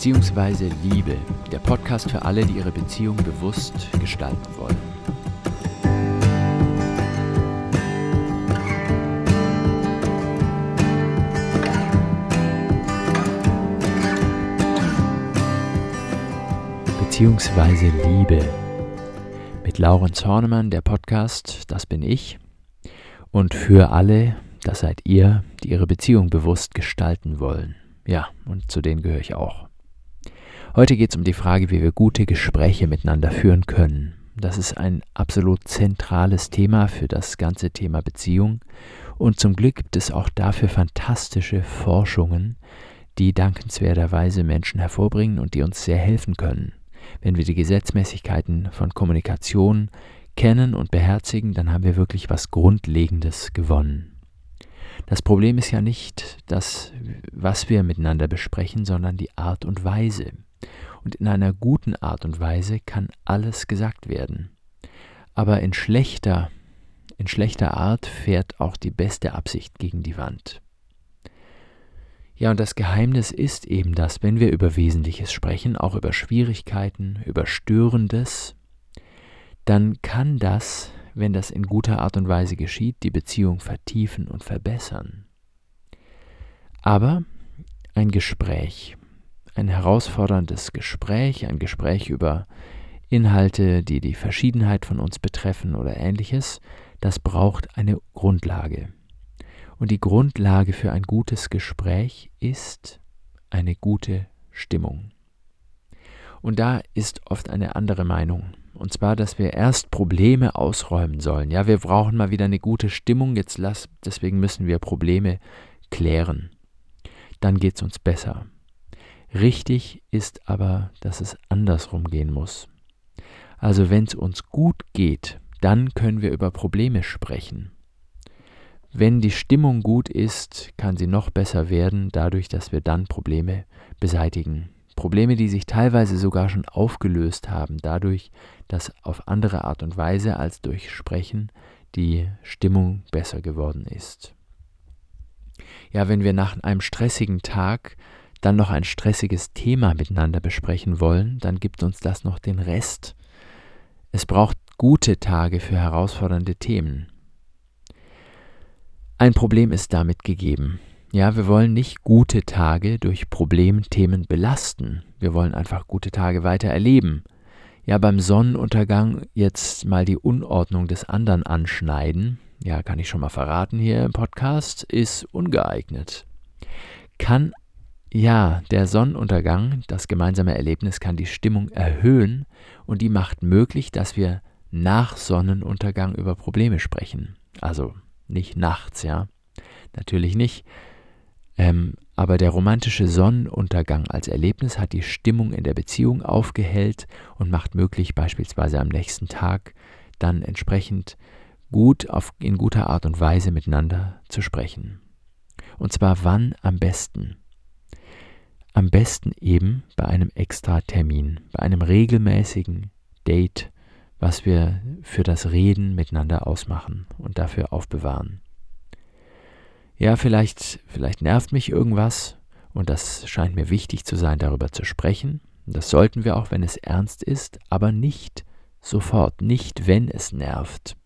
Beziehungsweise Liebe, der Podcast für alle, die ihre Beziehung bewusst gestalten wollen. Beziehungsweise Liebe. Mit Laurenz Hornemann, der Podcast, das bin ich. Und für alle, das seid ihr, die ihre Beziehung bewusst gestalten wollen. Ja, und zu denen gehöre ich auch. Heute geht es um die Frage, wie wir gute Gespräche miteinander führen können. Das ist ein absolut zentrales Thema für das ganze Thema Beziehung. Und zum Glück gibt es auch dafür fantastische Forschungen, die dankenswerterweise Menschen hervorbringen und die uns sehr helfen können. Wenn wir die Gesetzmäßigkeiten von Kommunikation kennen und beherzigen, dann haben wir wirklich was Grundlegendes gewonnen. Das Problem ist ja nicht das, was wir miteinander besprechen, sondern die Art und Weise und in einer guten Art und Weise kann alles gesagt werden. Aber in schlechter, in schlechter Art fährt auch die beste Absicht gegen die Wand. Ja, und das Geheimnis ist eben, dass wenn wir über Wesentliches sprechen, auch über Schwierigkeiten, über Störendes, dann kann das, wenn das in guter Art und Weise geschieht, die Beziehung vertiefen und verbessern. Aber ein Gespräch, ein herausforderndes Gespräch, ein Gespräch über Inhalte, die die Verschiedenheit von uns betreffen oder ähnliches, das braucht eine Grundlage. Und die Grundlage für ein gutes Gespräch ist eine gute Stimmung. Und da ist oft eine andere Meinung. Und zwar, dass wir erst Probleme ausräumen sollen. Ja, wir brauchen mal wieder eine gute Stimmung, jetzt lass, deswegen müssen wir Probleme klären. Dann geht es uns besser. Richtig ist aber, dass es andersrum gehen muss. Also wenn es uns gut geht, dann können wir über Probleme sprechen. Wenn die Stimmung gut ist, kann sie noch besser werden, dadurch, dass wir dann Probleme beseitigen. Probleme, die sich teilweise sogar schon aufgelöst haben, dadurch, dass auf andere Art und Weise als durch Sprechen die Stimmung besser geworden ist. Ja, wenn wir nach einem stressigen Tag dann noch ein stressiges Thema miteinander besprechen wollen, dann gibt uns das noch den Rest. Es braucht gute Tage für herausfordernde Themen. Ein Problem ist damit gegeben. Ja, wir wollen nicht gute Tage durch Problemthemen belasten. Wir wollen einfach gute Tage weiter erleben. Ja, beim Sonnenuntergang jetzt mal die Unordnung des anderen anschneiden, ja, kann ich schon mal verraten hier im Podcast, ist ungeeignet. Kann ja, der Sonnenuntergang, das gemeinsame Erlebnis kann die Stimmung erhöhen und die macht möglich, dass wir nach Sonnenuntergang über Probleme sprechen. Also nicht nachts, ja. Natürlich nicht. Ähm, aber der romantische Sonnenuntergang als Erlebnis hat die Stimmung in der Beziehung aufgehellt und macht möglich, beispielsweise am nächsten Tag dann entsprechend gut auf, in guter Art und Weise miteinander zu sprechen. Und zwar wann am besten? Am besten eben bei einem Extra-Termin, bei einem regelmäßigen Date, was wir für das Reden miteinander ausmachen und dafür aufbewahren. Ja, vielleicht, vielleicht nervt mich irgendwas und das scheint mir wichtig zu sein, darüber zu sprechen. Das sollten wir auch, wenn es ernst ist, aber nicht sofort, nicht wenn es nervt,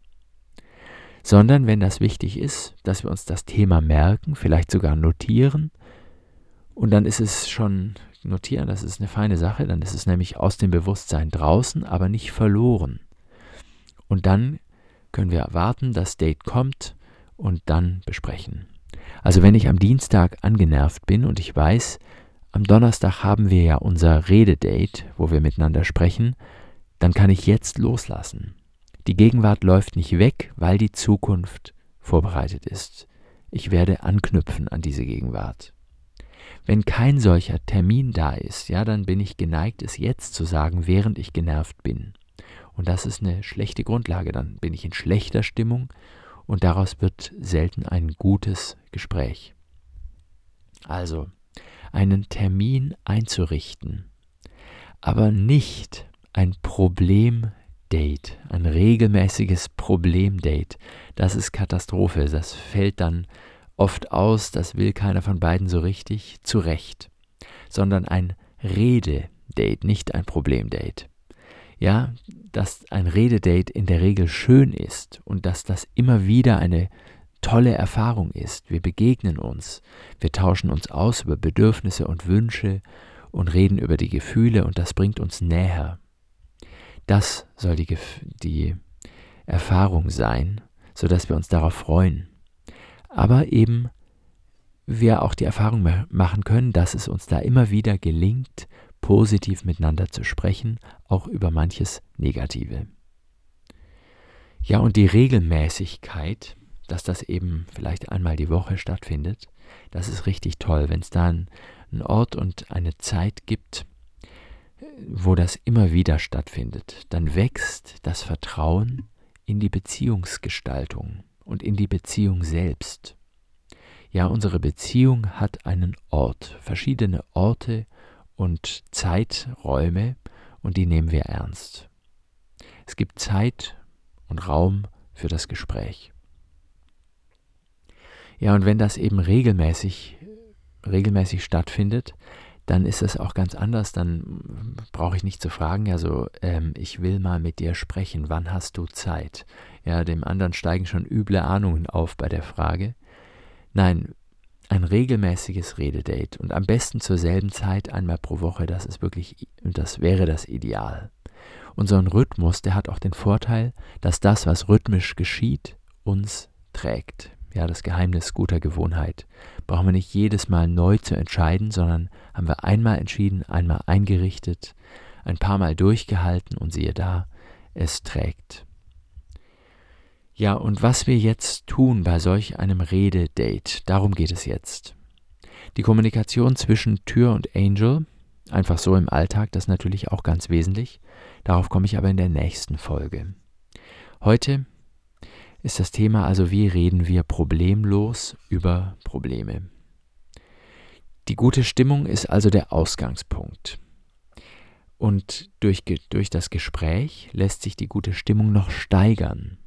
sondern wenn das wichtig ist, dass wir uns das Thema merken, vielleicht sogar notieren und dann ist es schon notieren, das ist eine feine Sache, dann ist es nämlich aus dem Bewusstsein draußen, aber nicht verloren. Und dann können wir erwarten, das Date kommt und dann besprechen. Also wenn ich am Dienstag angenervt bin und ich weiß, am Donnerstag haben wir ja unser Rededate, wo wir miteinander sprechen, dann kann ich jetzt loslassen. Die Gegenwart läuft nicht weg, weil die Zukunft vorbereitet ist. Ich werde anknüpfen an diese Gegenwart. Wenn kein solcher Termin da ist, ja, dann bin ich geneigt, es jetzt zu sagen, während ich genervt bin. Und das ist eine schlechte Grundlage. Dann bin ich in schlechter Stimmung und daraus wird selten ein gutes Gespräch. Also, einen Termin einzurichten, aber nicht ein Problemdate, ein regelmäßiges Problemdate. Das ist Katastrophe. Das fällt dann oft aus, das will keiner von beiden so richtig, zu Recht, sondern ein Rededate, nicht ein Problemdate. Ja, dass ein Rededate in der Regel schön ist und dass das immer wieder eine tolle Erfahrung ist. Wir begegnen uns, wir tauschen uns aus über Bedürfnisse und Wünsche und reden über die Gefühle und das bringt uns näher. Das soll die, die Erfahrung sein, sodass wir uns darauf freuen. Aber eben wir auch die Erfahrung machen können, dass es uns da immer wieder gelingt, positiv miteinander zu sprechen, auch über manches Negative. Ja, und die Regelmäßigkeit, dass das eben vielleicht einmal die Woche stattfindet, das ist richtig toll, wenn es da einen Ort und eine Zeit gibt, wo das immer wieder stattfindet, dann wächst das Vertrauen in die Beziehungsgestaltung und in die Beziehung selbst. Ja, unsere Beziehung hat einen Ort, verschiedene Orte und Zeiträume und die nehmen wir ernst. Es gibt Zeit und Raum für das Gespräch. Ja, und wenn das eben regelmäßig, regelmäßig stattfindet, dann ist es auch ganz anders. Dann brauche ich nicht zu fragen, ja, so, ähm, ich will mal mit dir sprechen, wann hast du Zeit? Ja, dem anderen steigen schon üble Ahnungen auf bei der Frage. Nein, ein regelmäßiges Rededate und am besten zur selben Zeit einmal pro Woche, das ist wirklich, das wäre das Ideal. Und Rhythmus, der hat auch den Vorteil, dass das, was rhythmisch geschieht, uns trägt. Ja, das Geheimnis guter Gewohnheit. Brauchen wir nicht jedes Mal neu zu entscheiden, sondern haben wir einmal entschieden, einmal eingerichtet, ein paar Mal durchgehalten und siehe da, es trägt. Ja, und was wir jetzt tun bei solch einem Rededate, darum geht es jetzt. Die Kommunikation zwischen Tür und Angel, einfach so im Alltag, das ist natürlich auch ganz wesentlich. Darauf komme ich aber in der nächsten Folge. Heute ist das Thema also, wie reden wir problemlos über Probleme. Die gute Stimmung ist also der Ausgangspunkt. Und durch, durch das Gespräch lässt sich die gute Stimmung noch steigern.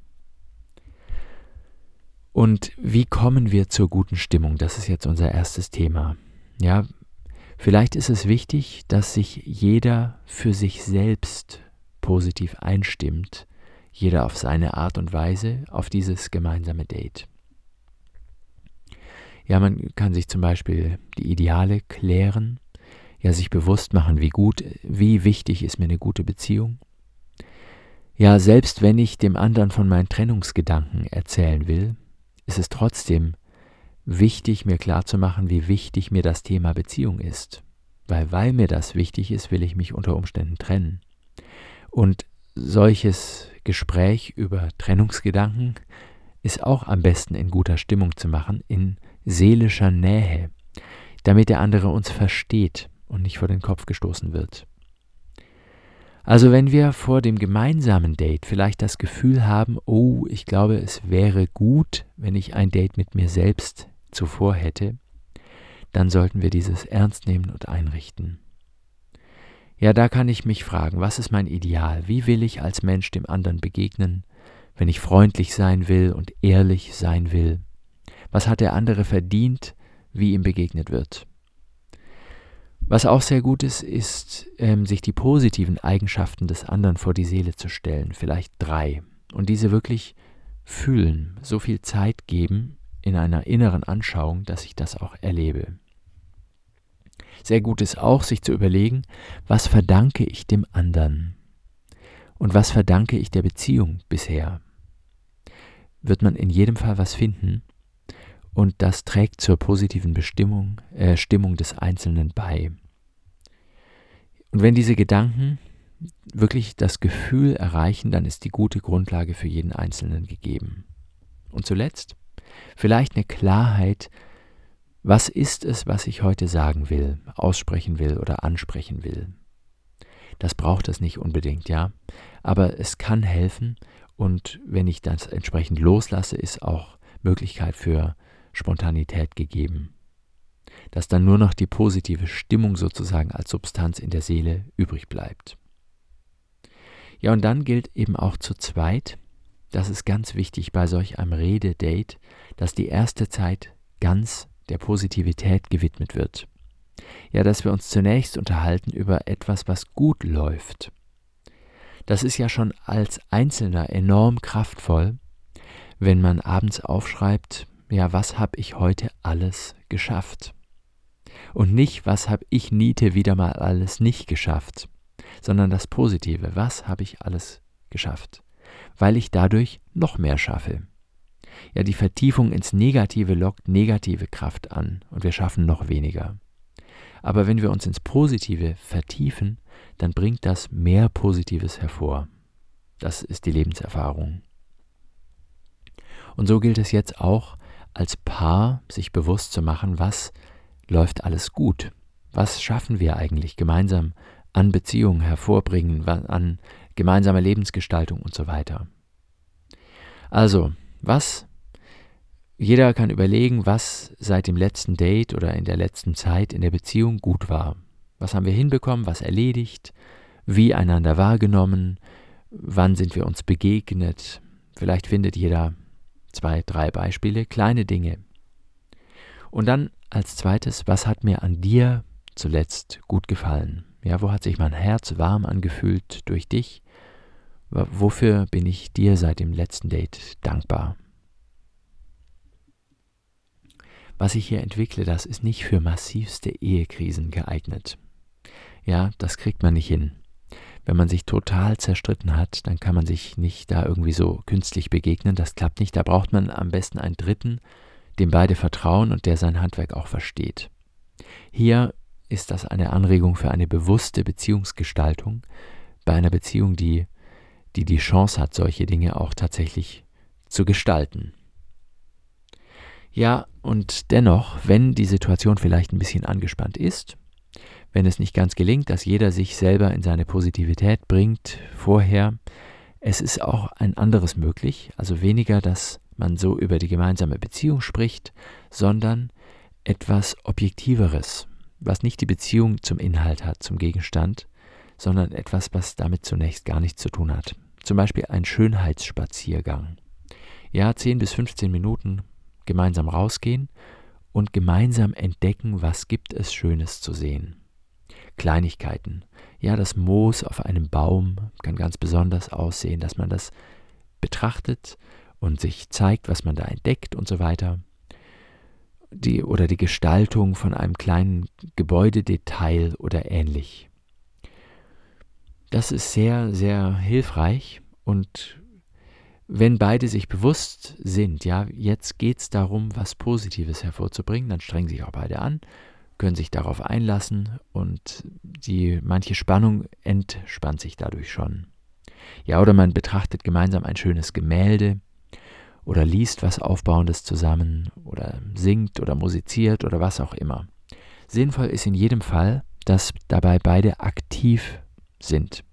Und wie kommen wir zur guten Stimmung? Das ist jetzt unser erstes Thema. Ja, vielleicht ist es wichtig, dass sich jeder für sich selbst positiv einstimmt, jeder auf seine Art und Weise auf dieses gemeinsame Date. Ja, man kann sich zum Beispiel die Ideale klären, ja, sich bewusst machen, wie gut, wie wichtig ist mir eine gute Beziehung. Ja, selbst wenn ich dem anderen von meinen Trennungsgedanken erzählen will, ist es trotzdem wichtig, mir klarzumachen, wie wichtig mir das Thema Beziehung ist. Weil, weil mir das wichtig ist, will ich mich unter Umständen trennen. Und solches Gespräch über Trennungsgedanken ist auch am besten in guter Stimmung zu machen, in seelischer Nähe, damit der andere uns versteht und nicht vor den Kopf gestoßen wird. Also wenn wir vor dem gemeinsamen Date vielleicht das Gefühl haben, oh, ich glaube, es wäre gut, wenn ich ein Date mit mir selbst zuvor hätte, dann sollten wir dieses ernst nehmen und einrichten. Ja, da kann ich mich fragen, was ist mein Ideal? Wie will ich als Mensch dem anderen begegnen, wenn ich freundlich sein will und ehrlich sein will? Was hat der andere verdient, wie ihm begegnet wird? Was auch sehr gut ist, ist, ähm, sich die positiven Eigenschaften des anderen vor die Seele zu stellen, vielleicht drei, und diese wirklich fühlen, so viel Zeit geben in einer inneren Anschauung, dass ich das auch erlebe. Sehr gut ist auch, sich zu überlegen, was verdanke ich dem anderen und was verdanke ich der Beziehung bisher. Wird man in jedem Fall was finden, und das trägt zur positiven Bestimmung, äh, Stimmung des Einzelnen bei. Und wenn diese Gedanken wirklich das Gefühl erreichen, dann ist die gute Grundlage für jeden Einzelnen gegeben. Und zuletzt vielleicht eine Klarheit, was ist es, was ich heute sagen will, aussprechen will oder ansprechen will. Das braucht es nicht unbedingt, ja, aber es kann helfen und wenn ich das entsprechend loslasse, ist auch Möglichkeit für Spontanität gegeben, dass dann nur noch die positive Stimmung sozusagen als Substanz in der Seele übrig bleibt. Ja, und dann gilt eben auch zu zweit, das ist ganz wichtig bei solch einem Rededate, dass die erste Zeit ganz der Positivität gewidmet wird. Ja, dass wir uns zunächst unterhalten über etwas, was gut läuft. Das ist ja schon als Einzelner enorm kraftvoll, wenn man abends aufschreibt, ja, was habe ich heute alles geschafft? Und nicht, was habe ich Niete wieder mal alles nicht geschafft, sondern das Positive, was habe ich alles geschafft? Weil ich dadurch noch mehr schaffe. Ja, die Vertiefung ins Negative lockt negative Kraft an und wir schaffen noch weniger. Aber wenn wir uns ins Positive vertiefen, dann bringt das mehr Positives hervor. Das ist die Lebenserfahrung. Und so gilt es jetzt auch als Paar, sich bewusst zu machen, was läuft alles gut, was schaffen wir eigentlich gemeinsam an Beziehungen hervorbringen, an gemeinsamer Lebensgestaltung und so weiter. Also, was? Jeder kann überlegen, was seit dem letzten Date oder in der letzten Zeit in der Beziehung gut war. Was haben wir hinbekommen, was erledigt, wie einander wahrgenommen, wann sind wir uns begegnet. Vielleicht findet jeder zwei, drei Beispiele, kleine Dinge. Und dann als zweites, was hat mir an dir zuletzt gut gefallen? Ja, wo hat sich mein Herz warm angefühlt durch dich? Wofür bin ich dir seit dem letzten Date dankbar? Was ich hier entwickle, das ist nicht für massivste Ehekrisen geeignet. Ja, das kriegt man nicht hin wenn man sich total zerstritten hat, dann kann man sich nicht da irgendwie so künstlich begegnen. Das klappt nicht. Da braucht man am besten einen Dritten, dem beide vertrauen und der sein Handwerk auch versteht. Hier ist das eine Anregung für eine bewusste Beziehungsgestaltung bei einer Beziehung, die die, die Chance hat, solche Dinge auch tatsächlich zu gestalten. Ja, und dennoch, wenn die Situation vielleicht ein bisschen angespannt ist, wenn es nicht ganz gelingt, dass jeder sich selber in seine Positivität bringt vorher. Es ist auch ein anderes möglich, also weniger, dass man so über die gemeinsame Beziehung spricht, sondern etwas Objektiveres, was nicht die Beziehung zum Inhalt hat, zum Gegenstand, sondern etwas, was damit zunächst gar nichts zu tun hat. Zum Beispiel ein Schönheitsspaziergang. Ja, 10 bis 15 Minuten gemeinsam rausgehen und gemeinsam entdecken, was gibt es Schönes zu sehen. Kleinigkeiten. Ja, das Moos auf einem Baum kann ganz besonders aussehen, dass man das betrachtet und sich zeigt, was man da entdeckt und so weiter. Die, oder die Gestaltung von einem kleinen Gebäudedetail oder ähnlich. Das ist sehr, sehr hilfreich und wenn beide sich bewusst sind, ja, jetzt geht es darum, was Positives hervorzubringen, dann strengen sich auch beide an können sich darauf einlassen und die manche Spannung entspannt sich dadurch schon. Ja, oder man betrachtet gemeinsam ein schönes Gemälde oder liest was Aufbauendes zusammen oder singt oder musiziert oder was auch immer. Sinnvoll ist in jedem Fall, dass dabei beide aktiv sind.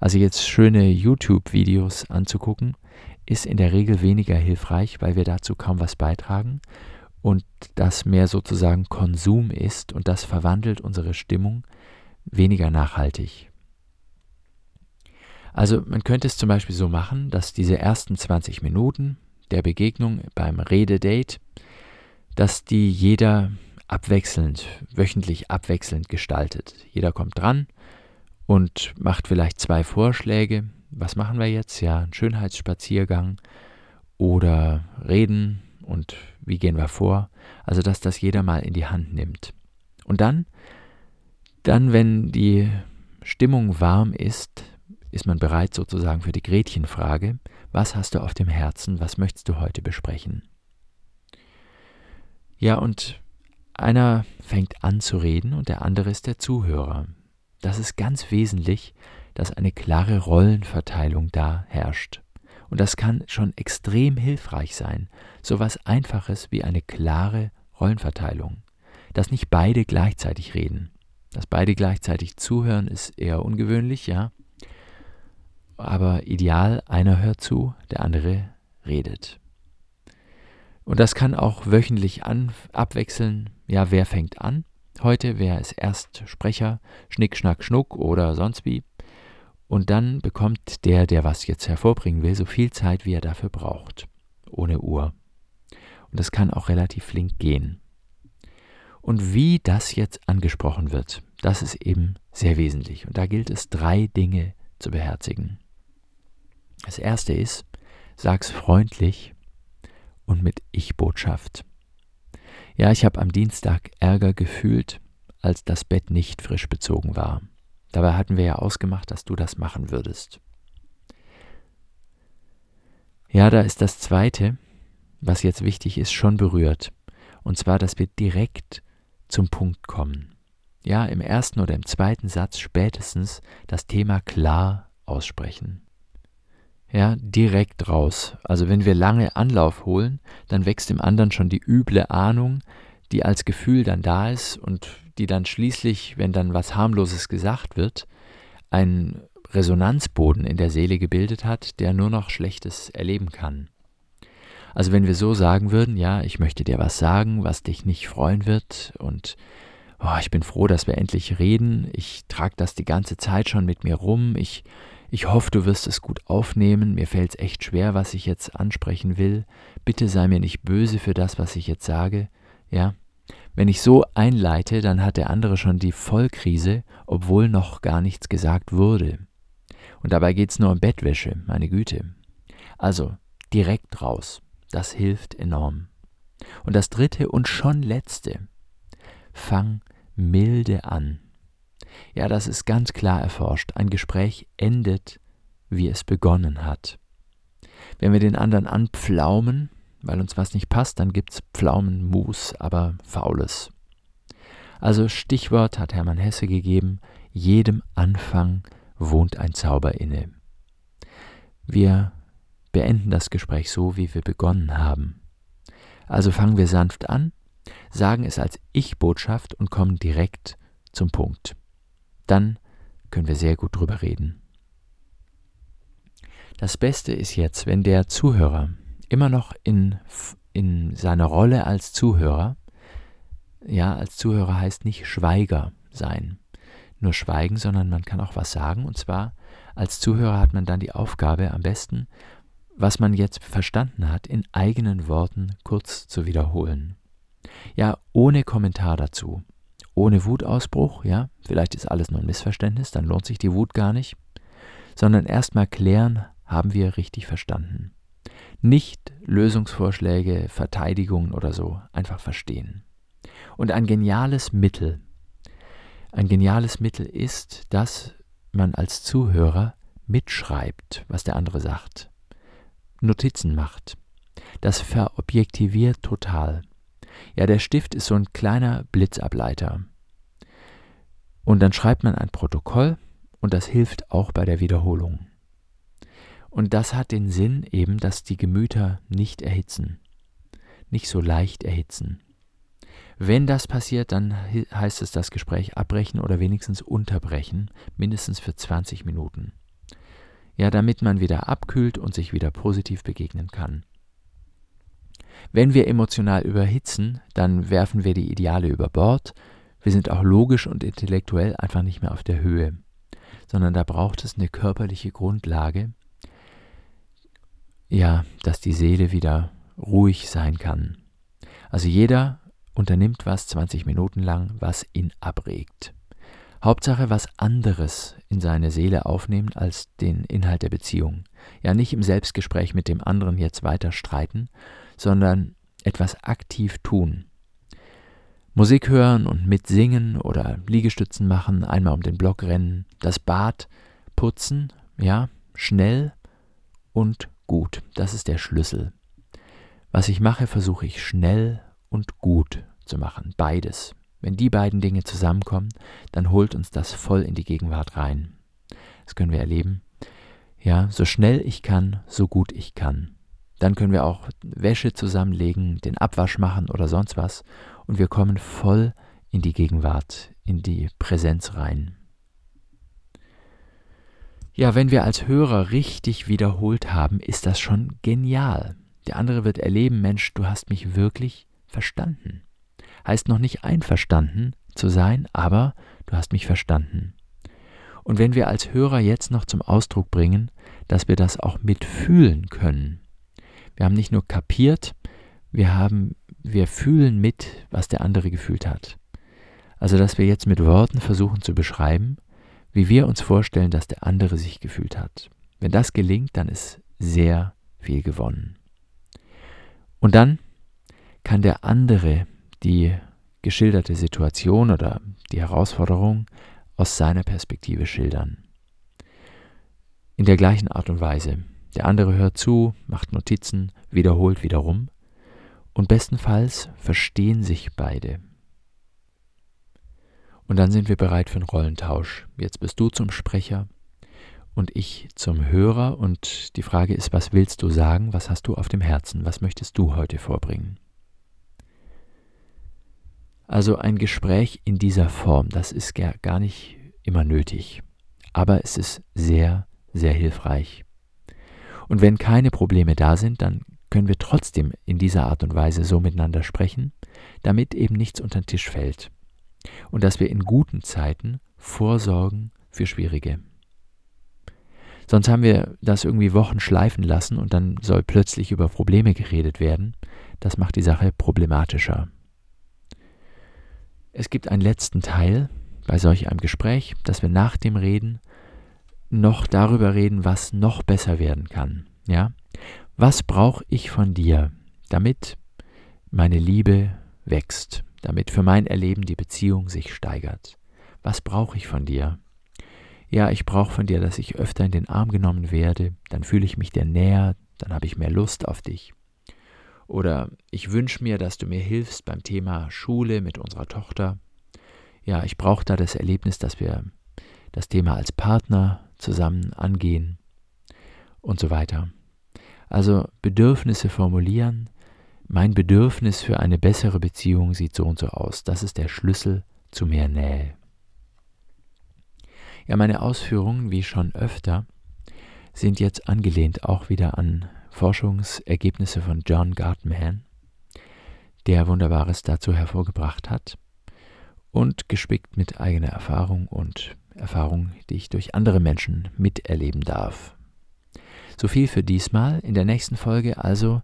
Also jetzt schöne YouTube-Videos anzugucken, ist in der Regel weniger hilfreich, weil wir dazu kaum was beitragen und das mehr sozusagen Konsum ist und das verwandelt unsere Stimmung weniger nachhaltig. Also man könnte es zum Beispiel so machen, dass diese ersten 20 Minuten der Begegnung beim Rededate, dass die jeder abwechselnd, wöchentlich abwechselnd gestaltet. Jeder kommt dran und macht vielleicht zwei Vorschläge. Was machen wir jetzt? Ja, einen Schönheitsspaziergang oder reden und wie gehen wir vor. Also, dass das jeder mal in die Hand nimmt. Und dann, dann, wenn die Stimmung warm ist, ist man bereit sozusagen für die Gretchenfrage, was hast du auf dem Herzen, was möchtest du heute besprechen? Ja, und einer fängt an zu reden und der andere ist der Zuhörer. Das ist ganz wesentlich, dass eine klare Rollenverteilung da herrscht. Und das kann schon extrem hilfreich sein. So was Einfaches wie eine klare Rollenverteilung. Dass nicht beide gleichzeitig reden. Dass beide gleichzeitig zuhören, ist eher ungewöhnlich, ja. Aber ideal, einer hört zu, der andere redet. Und das kann auch wöchentlich an, abwechseln. Ja, wer fängt an? Heute, wer ist erst Sprecher, Schnick, Schnack, Schnuck oder sonst wie? Und dann bekommt der, der was jetzt hervorbringen will, so viel Zeit, wie er dafür braucht, ohne Uhr. Und das kann auch relativ flink gehen. Und wie das jetzt angesprochen wird, das ist eben sehr wesentlich. Und da gilt es, drei Dinge zu beherzigen. Das erste ist, sag's freundlich und mit Ich-Botschaft. Ja, ich habe am Dienstag Ärger gefühlt, als das Bett nicht frisch bezogen war. Dabei hatten wir ja ausgemacht, dass du das machen würdest. Ja, da ist das Zweite, was jetzt wichtig ist, schon berührt. Und zwar, dass wir direkt zum Punkt kommen. Ja, im ersten oder im zweiten Satz spätestens das Thema klar aussprechen. Ja, direkt raus. Also wenn wir lange Anlauf holen, dann wächst im anderen schon die üble Ahnung, die als Gefühl dann da ist und die dann schließlich, wenn dann was harmloses gesagt wird, einen Resonanzboden in der Seele gebildet hat, der nur noch Schlechtes erleben kann. Also wenn wir so sagen würden, ja, ich möchte dir was sagen, was dich nicht freuen wird und oh, ich bin froh, dass wir endlich reden, ich trage das die ganze Zeit schon mit mir rum, ich, ich hoffe, du wirst es gut aufnehmen, mir fällt es echt schwer, was ich jetzt ansprechen will, bitte sei mir nicht böse für das, was ich jetzt sage, ja. Wenn ich so einleite, dann hat der andere schon die Vollkrise, obwohl noch gar nichts gesagt wurde. Und dabei geht es nur um Bettwäsche, meine Güte. Also direkt raus. Das hilft enorm. Und das dritte und schon letzte, fang milde an. Ja, das ist ganz klar erforscht. Ein Gespräch endet, wie es begonnen hat. Wenn wir den anderen anpflaumen, weil uns was nicht passt, dann gibt's Pflaumenmus, aber faules. Also Stichwort hat Hermann Hesse gegeben, jedem Anfang wohnt ein Zauber inne. Wir beenden das Gespräch so, wie wir begonnen haben. Also fangen wir sanft an, sagen es als Ich-Botschaft und kommen direkt zum Punkt. Dann können wir sehr gut drüber reden. Das Beste ist jetzt, wenn der Zuhörer immer noch in, in seiner Rolle als Zuhörer, ja, als Zuhörer heißt nicht Schweiger sein, nur schweigen, sondern man kann auch was sagen. Und zwar als Zuhörer hat man dann die Aufgabe, am besten was man jetzt verstanden hat, in eigenen Worten kurz zu wiederholen. Ja, ohne Kommentar dazu. Ohne Wutausbruch, ja, vielleicht ist alles nur ein Missverständnis, dann lohnt sich die Wut gar nicht, sondern erstmal klären, haben wir richtig verstanden. Nicht Lösungsvorschläge, Verteidigungen oder so, einfach verstehen. Und ein geniales Mittel, ein geniales Mittel ist, dass man als Zuhörer mitschreibt, was der andere sagt. Notizen macht. Das verobjektiviert total. Ja, der Stift ist so ein kleiner Blitzableiter. Und dann schreibt man ein Protokoll und das hilft auch bei der Wiederholung. Und das hat den Sinn eben, dass die Gemüter nicht erhitzen, nicht so leicht erhitzen. Wenn das passiert, dann heißt es das Gespräch abbrechen oder wenigstens unterbrechen, mindestens für 20 Minuten ja, damit man wieder abkühlt und sich wieder positiv begegnen kann. Wenn wir emotional überhitzen, dann werfen wir die Ideale über Bord, wir sind auch logisch und intellektuell einfach nicht mehr auf der Höhe, sondern da braucht es eine körperliche Grundlage, ja, dass die Seele wieder ruhig sein kann. Also jeder unternimmt was 20 Minuten lang, was ihn abregt. Hauptsache was anderes in seine Seele aufnehmen als den Inhalt der Beziehung. Ja, nicht im Selbstgespräch mit dem anderen jetzt weiter streiten, sondern etwas aktiv tun. Musik hören und mitsingen oder Liegestützen machen, einmal um den Block rennen, das Bad putzen, ja, schnell und gut. Das ist der Schlüssel. Was ich mache, versuche ich schnell und gut zu machen. Beides. Wenn die beiden Dinge zusammenkommen, dann holt uns das voll in die Gegenwart rein. Das können wir erleben. Ja, so schnell ich kann, so gut ich kann. Dann können wir auch Wäsche zusammenlegen, den Abwasch machen oder sonst was und wir kommen voll in die Gegenwart, in die Präsenz rein. Ja, wenn wir als Hörer richtig wiederholt haben, ist das schon genial. Der andere wird erleben, Mensch, du hast mich wirklich verstanden heißt noch nicht einverstanden zu sein, aber du hast mich verstanden. Und wenn wir als Hörer jetzt noch zum Ausdruck bringen, dass wir das auch mitfühlen können. Wir haben nicht nur kapiert, wir haben, wir fühlen mit, was der andere gefühlt hat. Also, dass wir jetzt mit Worten versuchen zu beschreiben, wie wir uns vorstellen, dass der andere sich gefühlt hat. Wenn das gelingt, dann ist sehr viel gewonnen. Und dann kann der andere die geschilderte Situation oder die Herausforderung aus seiner Perspektive schildern. In der gleichen Art und Weise. Der andere hört zu, macht Notizen, wiederholt wiederum und bestenfalls verstehen sich beide. Und dann sind wir bereit für einen Rollentausch. Jetzt bist du zum Sprecher und ich zum Hörer und die Frage ist, was willst du sagen, was hast du auf dem Herzen, was möchtest du heute vorbringen? Also ein Gespräch in dieser Form, das ist gar nicht immer nötig, aber es ist sehr, sehr hilfreich. Und wenn keine Probleme da sind, dann können wir trotzdem in dieser Art und Weise so miteinander sprechen, damit eben nichts unter den Tisch fällt. Und dass wir in guten Zeiten vorsorgen für schwierige. Sonst haben wir das irgendwie Wochen schleifen lassen und dann soll plötzlich über Probleme geredet werden. Das macht die Sache problematischer. Es gibt einen letzten Teil bei solch einem Gespräch, dass wir nach dem Reden noch darüber reden, was noch besser werden kann. Ja? Was brauche ich von dir, damit meine Liebe wächst, damit für mein Erleben die Beziehung sich steigert? Was brauche ich von dir? Ja, ich brauche von dir, dass ich öfter in den Arm genommen werde, dann fühle ich mich dir näher, dann habe ich mehr Lust auf dich. Oder ich wünsche mir, dass du mir hilfst beim Thema Schule mit unserer Tochter. Ja, ich brauche da das Erlebnis, dass wir das Thema als Partner zusammen angehen und so weiter. Also Bedürfnisse formulieren. Mein Bedürfnis für eine bessere Beziehung sieht so und so aus. Das ist der Schlüssel zu mehr Nähe. Ja, meine Ausführungen, wie schon öfter, sind jetzt angelehnt auch wieder an Forschungsergebnisse von John Gartman, der Wunderbares dazu hervorgebracht hat und gespickt mit eigener Erfahrung und Erfahrung, die ich durch andere Menschen miterleben darf. So viel für diesmal. In der nächsten Folge also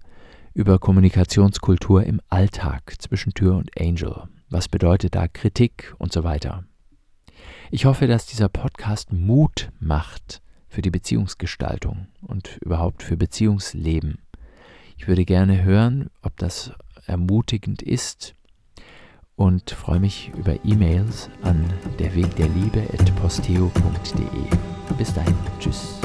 über Kommunikationskultur im Alltag zwischen Tür und Angel. Was bedeutet da Kritik und so weiter. Ich hoffe, dass dieser Podcast Mut macht für die Beziehungsgestaltung und überhaupt für Beziehungsleben. Ich würde gerne hören, ob das ermutigend ist und freue mich über E-Mails an derwegderliebe.posteo.de. Bis dahin, tschüss.